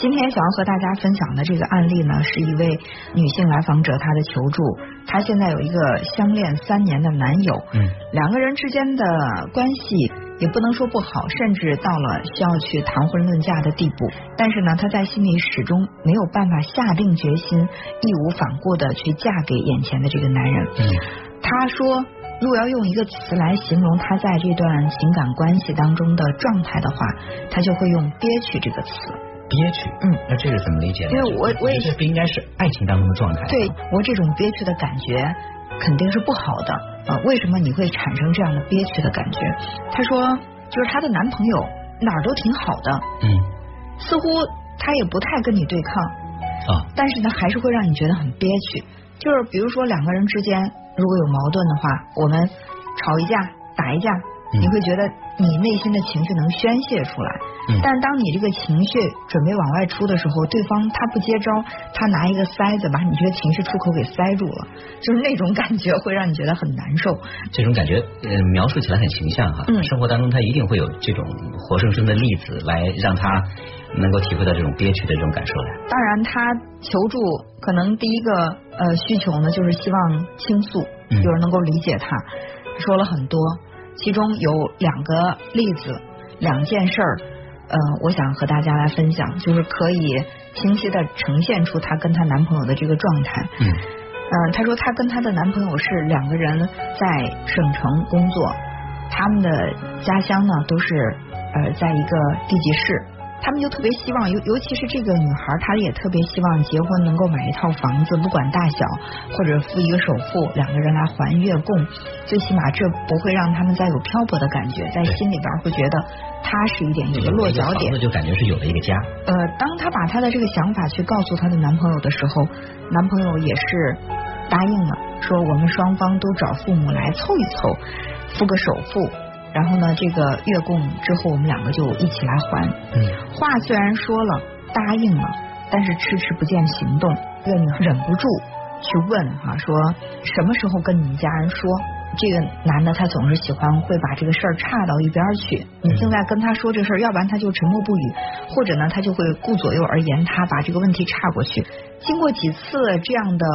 今天想要和大家分享的这个案例呢，是一位女性来访者她的求助。她现在有一个相恋三年的男友，嗯，两个人之间的关系也不能说不好，甚至到了需要去谈婚论嫁的地步。但是呢，她在心里始终没有办法下定决心，义无反顾的去嫁给眼前的这个男人。嗯，她说，如果要用一个词来形容她在这段情感关系当中的状态的话，她就会用憋屈这个词。憋屈，嗯，那这是怎么理解呢？因为我我也这不应该是爱情当中的状态。对我这种憋屈的感觉肯定是不好的啊！为什么你会产生这样的憋屈的感觉？她说，就是她的男朋友哪儿都挺好的，嗯，似乎他也不太跟你对抗啊，但是呢，还是会让你觉得很憋屈。就是比如说两个人之间如果有矛盾的话，我们吵一架、打一架，嗯你会觉得你内心的情绪能宣泄出来。嗯但当你这个情绪准备往外出的时候，对方他不接招，他拿一个塞子把你这个情绪出口给塞住了，就是那种感觉会让你觉得很难受。这种感觉呃描述起来很形象哈。嗯生活当中他一定会有这种活生生的例子来让他能够体会到这种憋屈的这种感受来。当然，他求助可能第一个呃需求呢，就是希望倾诉，嗯有人能够理解他。说了很多，其中有两个例子，两件事儿，呃，我想和大家来分享，就是可以清晰的呈现出她跟她男朋友的这个状态。嗯嗯，她说她跟她的男朋友是两个人在省城工作，他们的家乡呢都是呃在一个地级市，他们就特别希望，尤尤其是这个女孩，她也特别希望结婚能够买一套房子，不管大小，或者付一个首付，两个人来还月供，最起码这不会让他们再有漂泊的感觉，在心里边会觉得踏实一点，有个落脚点房子。就感觉是有了一个家。呃，当她把她的这个想法去告诉她的男朋友的时候，男朋友也是答应了，说我们双方都找父母来凑一凑，付个首付，然后呢，这个月供之后我们两个就一起来还。嗯话虽然说了，答应了，但是迟迟不见行动。这个女孩忍不住去问哈、说什么时候跟你们家人说？这个男的他总是喜欢会把这个事儿岔到一边儿去。你现在跟他说这事儿，要不然他就沉默不语，或者呢他就会顾左右而言他，把这个问题岔过去。经过几次这样的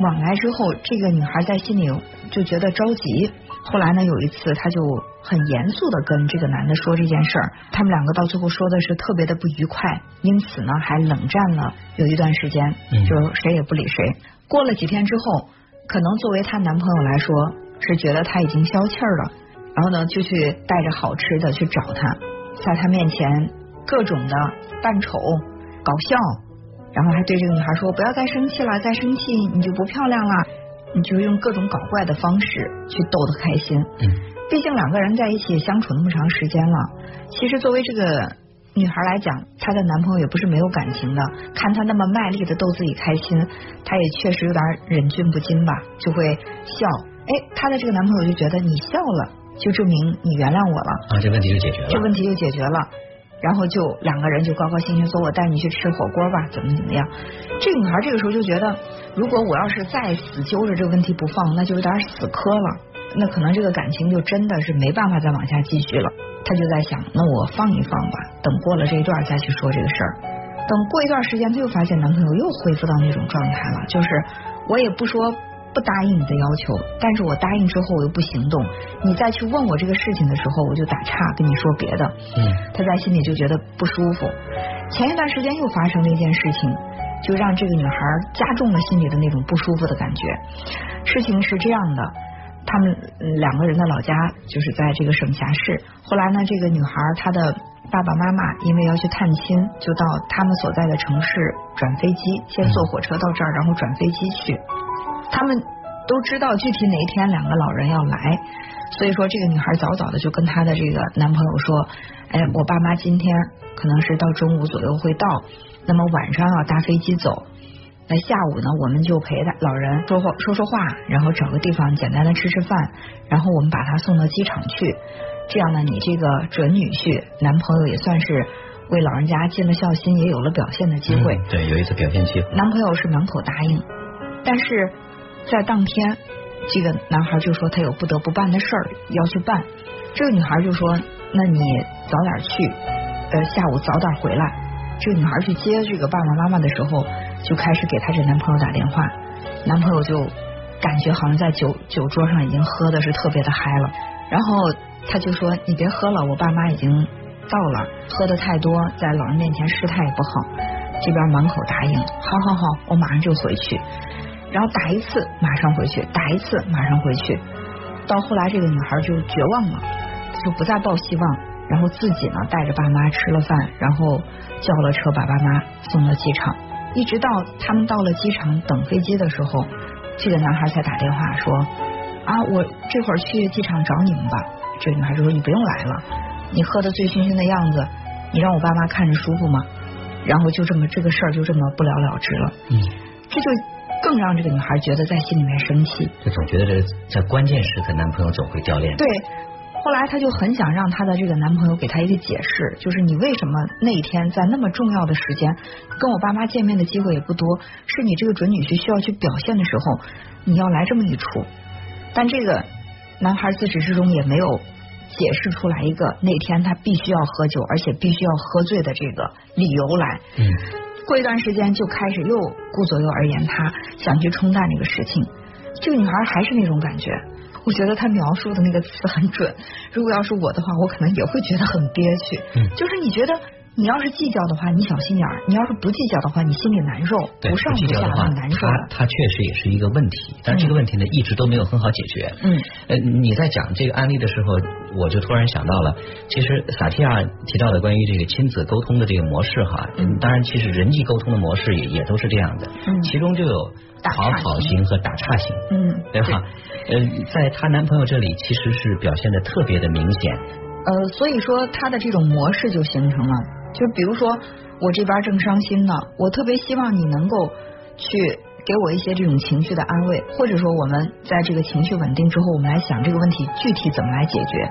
往来之后，这个女孩在心里就觉得着急。后来呢，有一次她就很严肃的跟这个男的说这件事儿，他们两个到最后说的是特别的不愉快，因此呢还冷战了有一段时间，嗯就谁也不理谁。过了几天之后，可能作为她男朋友来说是觉得她已经消气儿了，然后呢就去带着好吃的去找她，在她面前各种的扮丑搞笑，然后还对这个女孩说不要再生气了，再生气你就不漂亮了。你就用各种搞怪的方式去逗她开心。嗯毕竟两个人在一起相处那么长时间了，其实作为这个女孩来讲，她的男朋友也不是没有感情的。看她那么卖力的逗自己开心，她也确实有点忍俊不禁吧，就会笑。哎，她的这个男朋友就觉得你笑了，就证明你原谅我了，啊，这问题就解决了。这问题就解决了。然后就两个人就高高兴兴说：“我带你去吃火锅吧，怎么怎么样？”这女孩这个时候就觉得，如果我要是再死揪着这个问题不放，那就有点死磕了。那可能这个感情就真的是没办法再往下继续了。她就在想，那我放一放吧，等过了这一段再去说这个事儿。等过一段时间，她又发现男朋友又恢复到那种状态了，就是我也不说不答应你的要求，但是我答应之后我又不行动，你再去问我这个事情的时候，我就打岔跟你说别的。嗯他在心里就觉得不舒服。前一段时间又发生了一件事情，就让这个女孩加重了心里的那种不舒服的感觉。事情是这样的，他们嗯两个人的老家就是在这个省辖市。后来呢，这个女孩她的爸爸妈妈因为要去探亲，就到他们所在的城市转飞机，先坐火车到这儿，然后转飞机去。他们都知道具体哪一天两个老人要来，所以说这个女孩早早的就跟她的这个男朋友说：“哎，我爸妈今天可能是到中午左右会到，那么晚上要搭飞机走。那下午呢，我们就陪他老人说话说说话，然后找个地方简单的吃吃饭，然后我们把他送到机场去。这样呢，你这个准女婿男朋友也算是为老人家尽了孝心，也有了表现的机会。嗯对，有一次表现机会。男朋友是满口答应，但是在当天，这个男孩就说他有不得不办的事儿要去办。这个女孩就说：“那你早点去，呃，下午早点回来。”这个女孩去。接这个爸爸妈妈的时候，就开始给她这男朋友打电话，男朋友就感觉好像在酒酒桌上已经喝的是特别的嗨了，然后他就说你别喝了，我爸妈已经到了，喝的太多在老人面前失态也不好。这边满口答应，好好好，我马上就回去。然后打一次，马上回去；打一次，马上回去。到后来，这个女孩就绝望了，就不再抱希望，然后自己呢带着爸妈吃了饭，然后叫了车把爸妈送到机场。一直到他们到了机场等飞机的时候，这个男孩才打电话说：“啊，我这会儿去机场找你们吧。”这个女孩就说：“你不用来了，你喝的醉醺醺的样子，你让我爸妈看着舒服吗？”然后就这么这个事儿就这么不了了之了。嗯，这就更让这个女孩觉得在心里面生气。就总觉得这在关键时刻，男朋友总会掉链子。对，后来她就很想让她的这个男朋友给她一个解释，就是你为什么那一天在那么重要的时间跟我爸妈见面的机会也不多，是你这个准女婿需要去表现的时候，你要来这么一出。但这个男孩自始至终也没有。解释出来一个那天他必须要喝酒，而且必须要喝醉的这个理由来。嗯，过一段时间就开始又顾左右而言他，想去冲淡这个事情。这个女孩还是那种感觉，我觉得她描述的那个词很准。如果要是我的话，我可能也会觉得很憋屈。嗯，就是你觉得。你要是计较的话，你小心眼儿；你要是不计较的话，你心里难受，不上不下很难受。他他确实也是一个问题，但这个问题呢，一直都没有很好解决。嗯，呃，你在讲这个案例的时候，我就突然想到了，其实萨提亚提到的关于这个亲子沟通的这个模式哈，当然其实人际沟通的模式也也都是这样的，嗯，其中就有讨好型和打岔型，嗯，对吧？呃，在她男朋友这里其实是表现的特别的明显。呃，所以说他的这种模式就形成了。就比如说，我这边正伤心呢，我特别希望你能够去给我一些这种情绪的安慰，或者说我们在这个情绪稳定之后，我们来想这个问题具体怎么来解决。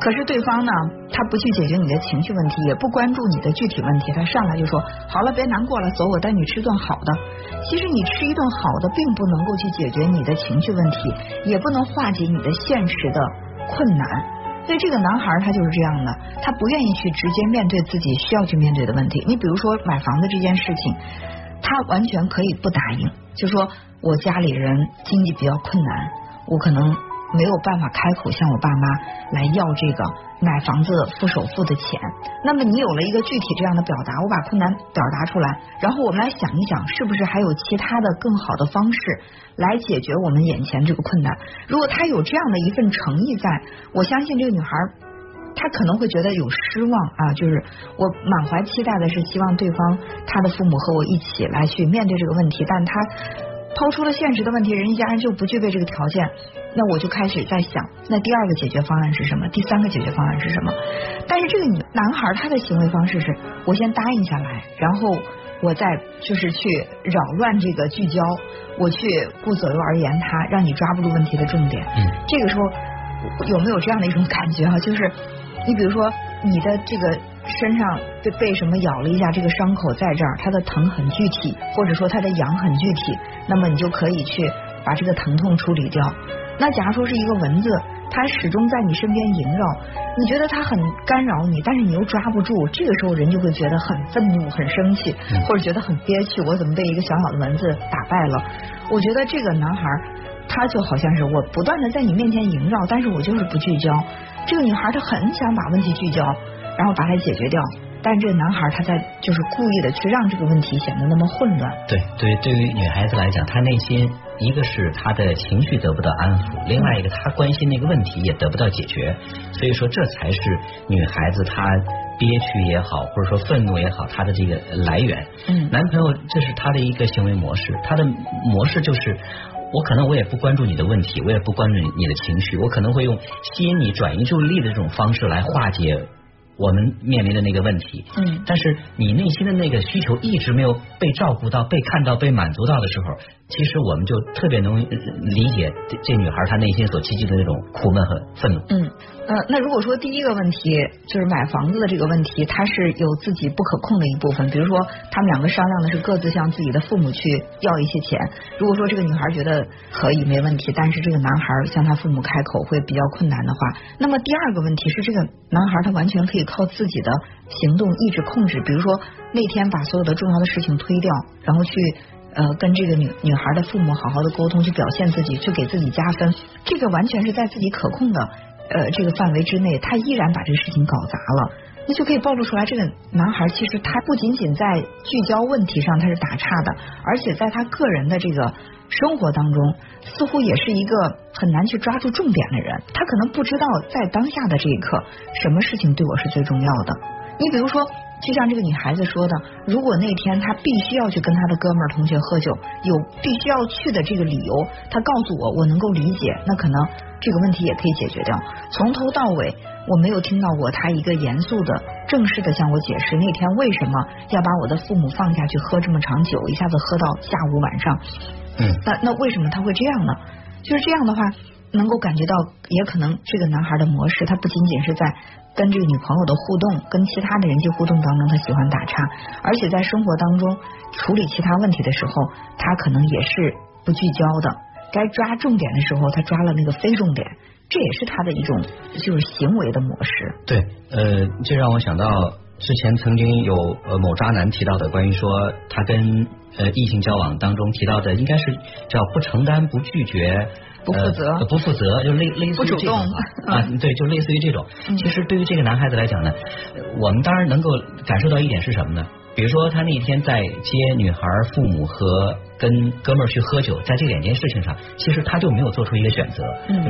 可是对方呢，他不去解决你的情绪问题，也不关注你的具体问题，他上来就说好了，别难过了，走，我带你吃顿好的。其实你吃一顿好的，并不能够去解决你的情绪问题，也不能化解你的现实的困难。所以这个男孩他就是这样的，他不愿意去直接面对自己需要去面对的问题。你比如说买房子这件事情，他完全可以不答应，就说我家里人经济比较困难，我可能。没有办法开口向我爸妈来要这个买房子付首付的钱，那么你有了一个具体这样的表达，我把困难表达出来，然后我们来想一想，是不是还有其他的更好的方式来解决我们眼前这个困难？如果他有这样的一份诚意，在我相信这个女孩儿她可能会觉得有失望啊，就是我满怀期待的是希望对方她的父母和我一起来去面对这个问题，但她抛出了现实的问题，人一家人就不具备这个条件。那我就开始在想，那第二个解决方案是什么？第三个解决方案是什么？但是这个女男孩他的行为方式是，我先答应下来，然后我再就是去扰乱这个聚焦，我去顾左右而言他，让你抓不住问题的重点。嗯，这个时候有没有这样的一种感觉啊？就是你比如说你的这个身上被被什么咬了一下，这个伤口在这儿，它的疼很具体，或者说它的痒很具体，那么你就可以去把这个疼痛处理掉。那假如说是一个蚊子，它始终在你身边萦绕，你觉得它很干扰你，但是你又抓不住，这个时候人就会觉得很愤怒、很生气，或者觉得很憋屈。我怎么被一个小小的蚊子打败了？我觉得这个男孩他就好像是我不断的在你面前萦绕，但是我就是不聚焦。这个女孩她很想把问题聚焦，然后把它解决掉。但这个男孩他在就是故意的去让这个问题显得那么混乱。对对，对于女孩子来讲，她内心一个是她的情绪得不到安抚，另外一个她关心那个问题也得不到解决，所以说这才是女孩子她憋屈也好，或者说愤怒也好，她的这个来源。嗯，男朋友这是他的一个行为模式，他的模式就是我可能我也不关注你的问题，我也不关注你的情绪，我可能会用吸引你、转移注意力的这种方式来化解。我们面临的那个问题，嗯，但是你内心的那个需求一直没有被照顾到、被看到、被满足到的时候，其实我们就特别能理解这这女孩她内心所积聚的那种苦闷和愤怒。嗯，呃，那如果说第一个问题就是买房子的这个问题，它是有自己不可控的一部分，比如说他们两个商量的是各自向自己的父母去要一些钱，如果说这个女孩觉得可以没问题，但是这个男孩向他父母开口会比较困难的话，那么第二个问题是这个男孩他完全可以。靠自己的行动意志控制，比如说那天把所有的重要的事情推掉，然后去呃跟这个女女孩的父母好好的沟通，去表现自己，去给自己加分，这个完全是在自己可控的呃这个范围之内，他依然把这个事情搞砸了。那就可以暴露出来，这个男孩其实他不仅仅在聚焦问题上他是打岔的，而且在他个人的这个生活当中，似乎也是一个很难去抓住重点的人。他可能不知道在当下的这一刻，什么事情对我是最重要的。你比如说，就像这个女孩子说的，如果那天她必须要去跟她的哥们儿同学喝酒，有必须要去的这个理由，她告诉我，我能够理解，那可能这个问题也可以解决掉。从头到尾。我没有听到过她一个严肃的、正式的向我解释那天为什么要把我的父母放下去喝这么长酒，一下子喝到下午晚上。嗯，那那为什么他会这样呢？就是这样的话，能够感觉到，也可能这个男孩的模式，他不仅仅是在跟这个女朋友的互动、跟其他的人际互动当中，他喜欢打岔，而且在生活当中处理其他问题的时候，他可能也是不聚焦的。该抓重点的时候，他抓了那个非重点。这也是他的一种就是行为的模式。对，呃，这让我想到之前曾经有呃某渣男提到的关于说他跟呃异性交往当中提到的，应该是叫不承担、不拒绝、不负责、不负责，就类类似于这种啊，对，就类似于这种。其实对于这个男孩子来讲呢，我们当然能够感受到一点是什么呢？比如说他那天在接女孩父母和。跟哥们儿去喝酒，在这两件事情上，其实他就没有做出一个选择，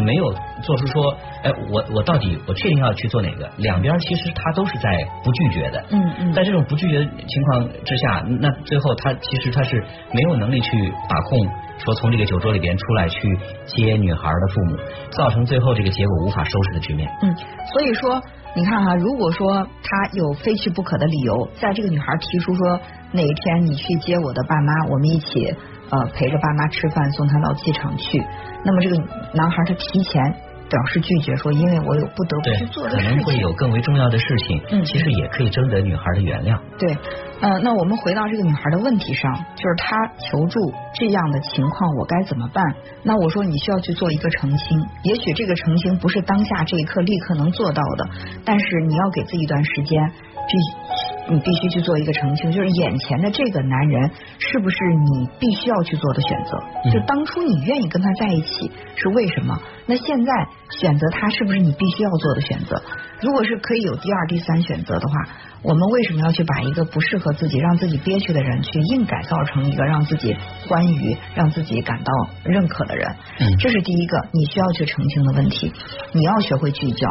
没有做出说，哎，我我到底我确定要去做哪个？两边其实他都是在不拒绝的。嗯嗯，在这种不拒绝情况之下，那最后他其实他是没有能力去把控，说从这个酒桌里边出来去接女孩的父母，造成最后这个结果无法收拾的局面。嗯，所以说。你看哈，如果说他有非去不可的理由，在这个女孩提出说哪一天你去接我的爸妈，我们一起呃陪着爸妈吃饭，送他到机场去，那么这个男孩他提前。表示拒绝，说因为我有不得不去做的事情，可能会有更为重要的事情。嗯，其实也可以征得女孩的原谅。对，嗯，那我们回到这个女孩的问题上，就是她求助这样的情况，我该怎么办？那我说你需要去做一个澄清，也许这个澄清不是当下这一刻立刻能做到的，但是你要给自己一段时间。必你必须去做一个澄清，就是眼前的这个男人是不是你必须要去做的选择？就当初你愿意跟他在一起是为什么？那现在选择他是不是你必须要做的选择？如果是可以有第二、第三选择的话，我们为什么要去把一个不适合自己、让自己憋屈的人去硬改造成一个让自己欢愉、让自己感到认可的人？嗯，这是第一个你需要去澄清的问题。你要学会聚焦。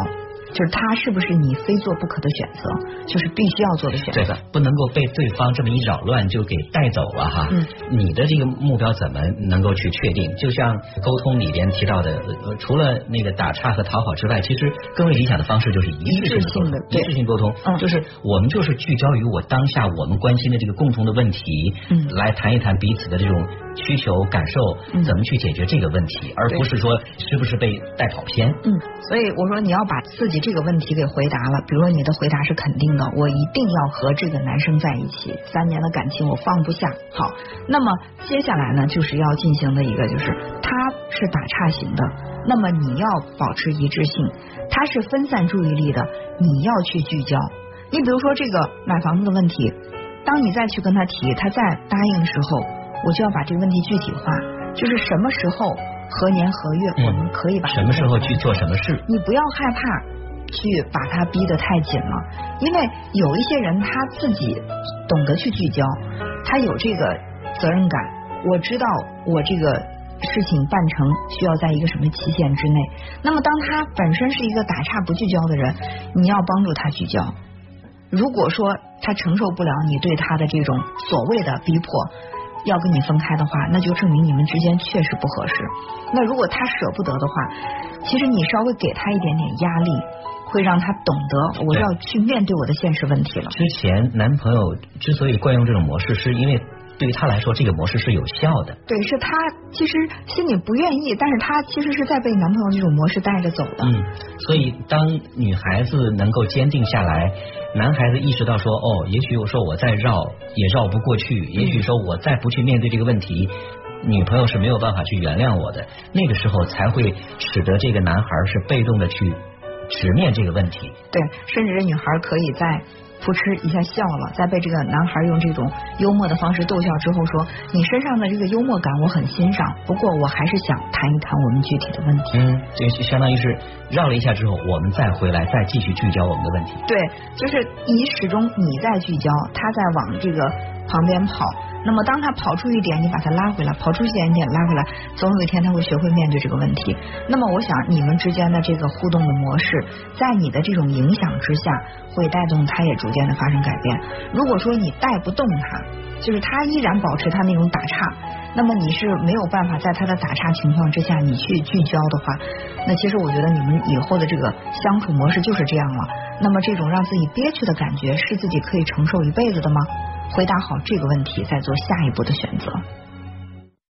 就是他是不是你非做不可的选择，就是必须要做的选择，不能够被对方这么一扰乱就给带走了哈。嗯，你的这个目标怎么能够去确定？就像沟通里边提到的，除了那个打岔和讨好之外，其实更为理想的方式就是一致性的一致性沟通，就是我们就是聚焦于我当下我们关心的这个共同的问题，嗯，来谈一谈彼此的这种需求感受，怎么去解决这个问题，而不是说是不是被带跑偏。嗯，所以我说你要把自己。这个问题给回答了，比如说你的回答是肯定的，我一定要和这个男生在一起，三年的感情我放不下。好，那么接下来呢，就是要进行的一个，就是他是打岔型的，那么你要保持一致性；他是分散注意力的，你要去聚焦。你比如说这个买房子的问题，当你再去跟他提，他再答应的时候，我就要把这个问题具体化，就是什么时候何年何月我们可以把什么时候去做什么事，你不要害怕。去把他逼得太紧了，因为有一些人他自己懂得去聚焦，他有这个责任感。我知道我这个事情办成需要在一个什么期限之内。那么，当他本身是一个打岔不聚焦的人，你要帮助他聚焦。如果说他承受不了你对他的这种所谓的逼迫，要跟你分开的话，那就证明你们之间确实不合适。那如果他舍不得的话，其实你稍微给他一点点压力。会让他懂得我要去面对我的现实问题了。之前男朋友之所以惯用这种模式，是因为对于他来说这个模式是有效的。对，是他其实心里不愿意，但是他其实是在被男朋友这种模式带着走的。嗯，所以当女孩子能够坚定下来，男孩子意识到说，哦，也许我说我再绕也绕不过去，也许说我再不去面对这个问题，女朋友是没有办法去原谅我的。那个时候才会使得这个男孩是被动的去。直面这个问题。对，甚至这女孩可以在。扑哧一下笑了，在被这个男孩用这种幽默的方式逗笑之后，说：“你身上的这个幽默感我很欣赏，不过我还是想谈一谈我们具体的问题。”嗯，这就相当于是绕了一下之后，我们再回来再继续聚焦我们的问题。对，就是你始终你在聚焦，他在往这个旁边跑。那么，当他跑出一点，你把他拉回来；跑出一点点，拉回来。总有一天，他会学会面对这个问题。那么，我想你们之间的这个互动的模式，在你的这种影响之下，会带动他也逐渐的发生改变。如果说你带不动他，就是他依然保持他那种打岔，那么你是没有办法在他的打岔情况之下，你去聚焦的话，那其实我觉得你们以后的这个相处模式就是这样了。那么，这种让自己憋屈的感觉，是自己可以承受一辈子的吗？回答好这个问题，再做下一步的选择。